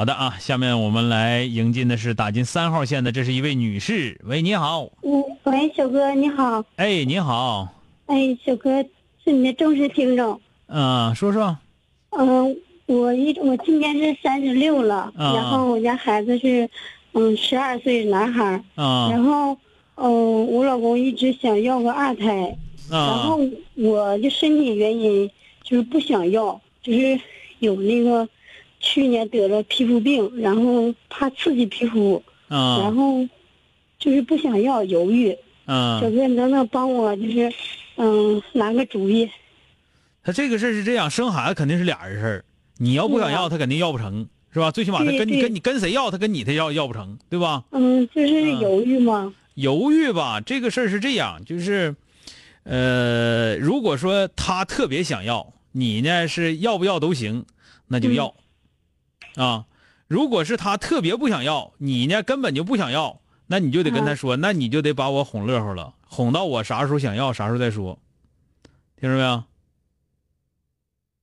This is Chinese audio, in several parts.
好的啊，下面我们来迎进的是打进三号线的，这是一位女士。喂，你好。嗯，喂，小哥你好。哎，你好。哎，小哥是你的忠实听众。嗯，说说。嗯，我一我今年是三十六了，然后我家孩子是嗯十二岁男孩。啊。然后嗯，我老公一直想要个二胎。啊。然后我的身体原因就是不想要，就是有那个。去年得了皮肤病，然后怕刺激皮肤，然后就是不想要，犹豫。小哥，你能不能帮我，就是嗯，拿个主意？他这个事儿是这样，生孩子肯定是俩人事儿。你要不想要，他肯定要不成，是吧？最起码他跟你跟你跟谁要，他跟你他要要不成，对吧？嗯，就是犹豫吗？犹豫吧，这个事儿是这样，就是，呃，如果说他特别想要，你呢是要不要都行，那就要。啊，如果是他特别不想要，你呢根本就不想要，那你就得跟他说，那你就得把我哄乐呵了，哄到我啥时候想要啥时候再说，听着没有？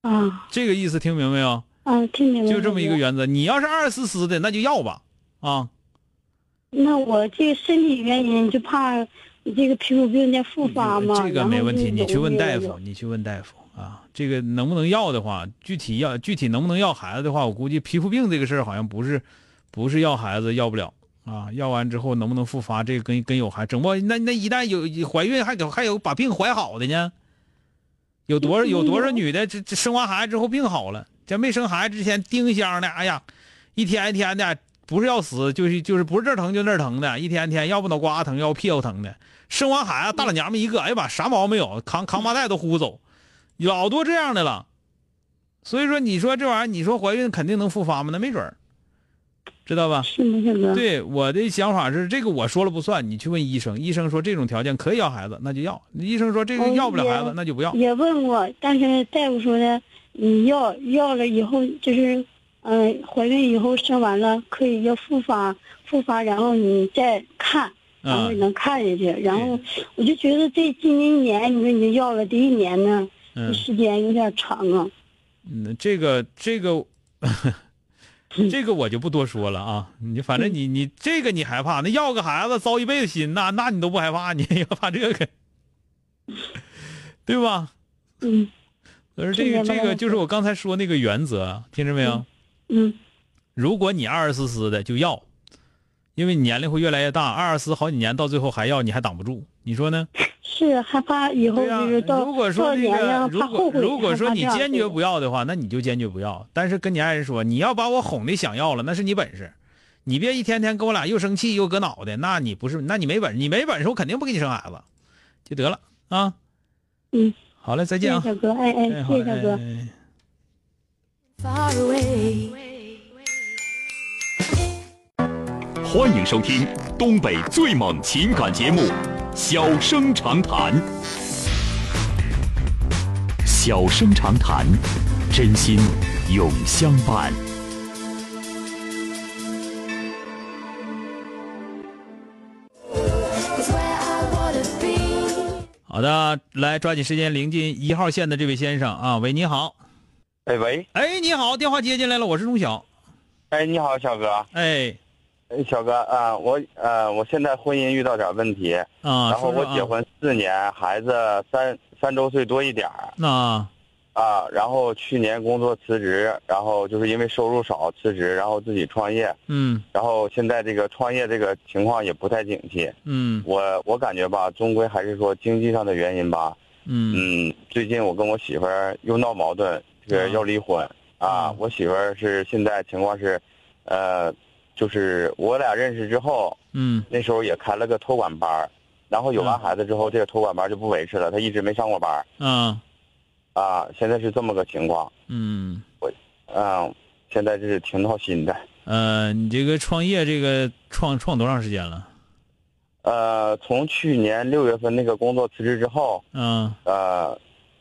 啊，这个意思听明白没有？啊，听明白。就这么一个原则，你要是二思思的，那就要吧，啊。那我这身体原因就怕这个皮肤病再复发吗。这个没问题，你去问大夫，你去问大夫。啊，这个能不能要的话，具体要具体能不能要孩子的话，我估计皮肤病这个事儿好像不是，不是要孩子要不了啊。要完之后能不能复发，这个跟跟有孩整不？那那一旦有怀孕，还有还有把病怀好的呢？有多少有多少女的这这生完孩子之后病好了，在没生孩子之前丁香的，哎呀，一天一天的，不是要死就是就是不是这儿疼就那儿疼的，一天天要不脑瓜疼要屁股疼的，生完孩子大老娘们一个，哎呀妈，啥毛病没有，扛扛麻袋都呼走。老多这样的了，所以说你说这玩意儿，你说怀孕肯定能复发吗？那没准儿，知道吧？是吗，小哥？对，我的想法是这个我说了不算，你去问医生，医生说这种条件可以要孩子，那就要；医生说这个要不了孩子，那就不要。也问过，但是大夫说的，你要要了以后就是，嗯，怀孕以后生完了可以要复发，复发然后你再看，然后能看下去。然后我就觉得这今年一年，你说你要了第一年呢？这时间有点长啊。嗯，这个这个，这个我就不多说了啊。你反正你你这个你害怕，那要个孩子遭一辈子心，那那你都不害怕，你 要怕这个，对吧？嗯。可是这个这个就是我刚才说那个原则，听着没有？嗯。如果你二二四四的就要，因为你年龄会越来越大，二二思思好几年到最后还要，你还挡不住，你说呢？是害怕以后就是到如果说如果如果说你坚决不要的话，那你就坚决不要。但是跟你爱人说，你要把我哄的想要了，那是你本事。你别一天天跟我俩又生气又搁脑袋，那你不是，那你没本事，你没本事，我肯定不给你生孩子，就得了啊。嗯，好嘞，再见啊，小哥，哎哎，谢谢小哥。欢迎收听东北最猛情感节目。小生长谈，小生长谈，真心永相伴。好的，来抓紧时间临近一号线的这位先生啊，喂，你好。哎喂。哎，你好，电话接进来了，我是钟晓。哎，你好，小哥。哎。小哥啊，我呃，我现在婚姻遇到点问题啊，然后我结婚四年，孩子三三周岁多一点儿。那，啊，然后去年工作辞职，然后就是因为收入少辞职，然后自己创业，嗯然后现在这个创业这个情况也不太景气。嗯我我感觉吧，终归还是说经济上的原因吧。嗯嗯，最近我跟我媳妇儿又闹矛盾，这个啊要离婚啊嗯。我媳妇儿是现在情况是，呃，就是我俩认识之后，嗯那时候也开了个托管班儿，然后有完嗯孩子之后，这个托管班就不维持了，他一直没上过班儿啊啊。现在是这么个情况，嗯我嗯，现在是挺闹心的。呃，你这个创业这个创创多长时间了？呃，从去年六月份那个工作辞职之后，嗯，呃，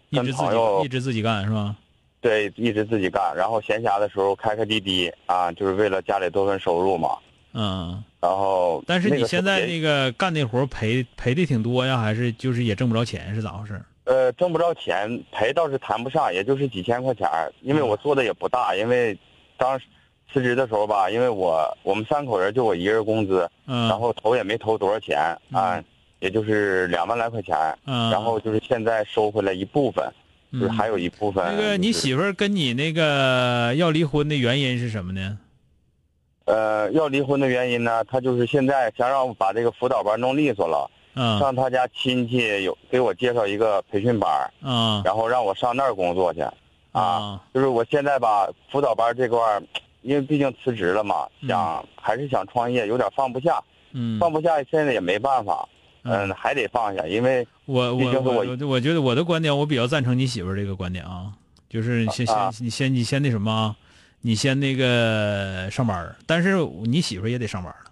一直自己一直自己干是吧？对，一直自己干，然后闲暇的时候开开滴滴啊，就是为了家里多份收入嘛。嗯，然后，但是你现在那个干那活赔赔的挺多呀，还是就是也挣不着钱，是咋回事？呃挣不着钱，赔倒是谈不上，也就是几千块钱儿。因为我做的也不大，因为当时辞职的时候吧，因为我我们三口人就我一个人工资，嗯，然后投也没投多少钱啊嗯，也就是两万来块钱，嗯，然后就是现在收回来一部分，就是嗯。还有一部分、那个你媳妇儿跟你那个要离婚的原因是什么呢？呃要离婚的原因呢，她就是现在想让我把这个辅导班弄利索了。嗯。上她家亲戚有给我介绍一个培训班然后让我上那儿工作去。啊，啊就是我现在吧，辅导班这块儿，因为毕竟辞职了嘛，嗯。想还是想创业，有点放不下，嗯，放不下，现在也没办法，嗯，还得放下，因为我我我我我觉得我的观点，我比较赞成你媳妇儿这个观点啊，就是先先啊你先你先那什么啊，你先那个上班儿，但是你媳妇儿也得上班了。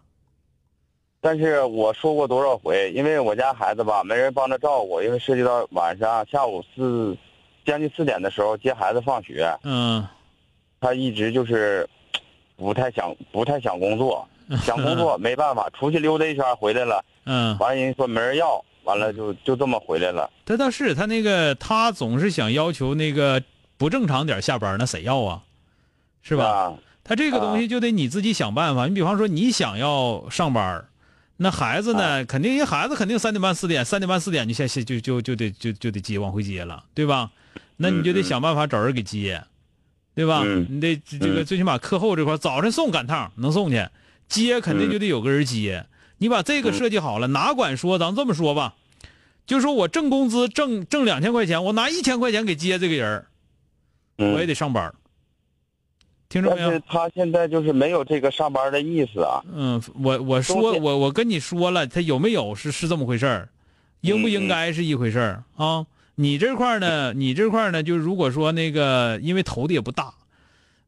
但是我说过多少回，因为我家孩子吧，没人帮着照顾，因为涉及到晚上下午四，将近四点的时候接孩子放学，嗯他一直就是不太想不太想工作，想工作没办法，出去溜达一圈回来了，嗯，完人说没人要，完了就就这么回来了。他倒是他那个他总是想要求那个不正常点下班，那谁要啊？是吧？啊他这个东西就得你自己想办法。你比方说你想要上班，那孩子呢，肯定人孩子肯定三点半四点，三点半四点就下下就就就得就就得接往回接了，对吧？那你就得想办法找人给接，对吧？嗯你得这个嗯最起码课后这块早晨送赶趟能送去，接肯定就得有个人接。你把这个嗯设计好了，哪管说咱这么说吧，就说我挣工资挣挣两千块钱，我拿一千块钱给接这个人我也得上班儿。听着没有但是？他现在就是没有这个上班的意思啊。嗯，我我说我我跟你说了，他有没有是是这么回事儿，应不嗯应该是一回事儿啊？你这块儿呢，你这块儿呢，就是如果说那个，因为投的也不大，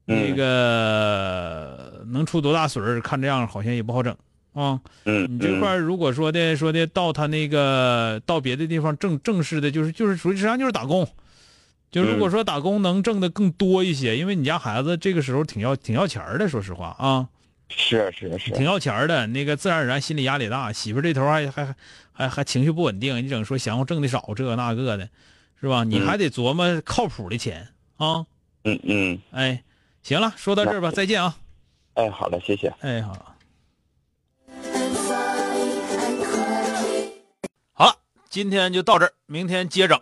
那嗯个能出多大水儿，看这样好像也不好整啊。嗯，你这块如果说的说的到他那个到别的地方正正式的，就是就是属于实际上就是打工，就如果说打工能挣的更多一些，因为你家孩子这个时候挺要挺要钱的，说实话啊。是是是，挺要钱的，那个自然而然心理压力大，媳妇这头还还还还情绪不稳定，你整说想要挣的少，这个那个的，是吧？你嗯还得琢磨靠谱的钱啊！嗯嗯，哎，行了，说到这儿吧，再见啊！哎，好嘞，谢谢。哎，好。好了，今天就到这儿，明天接着。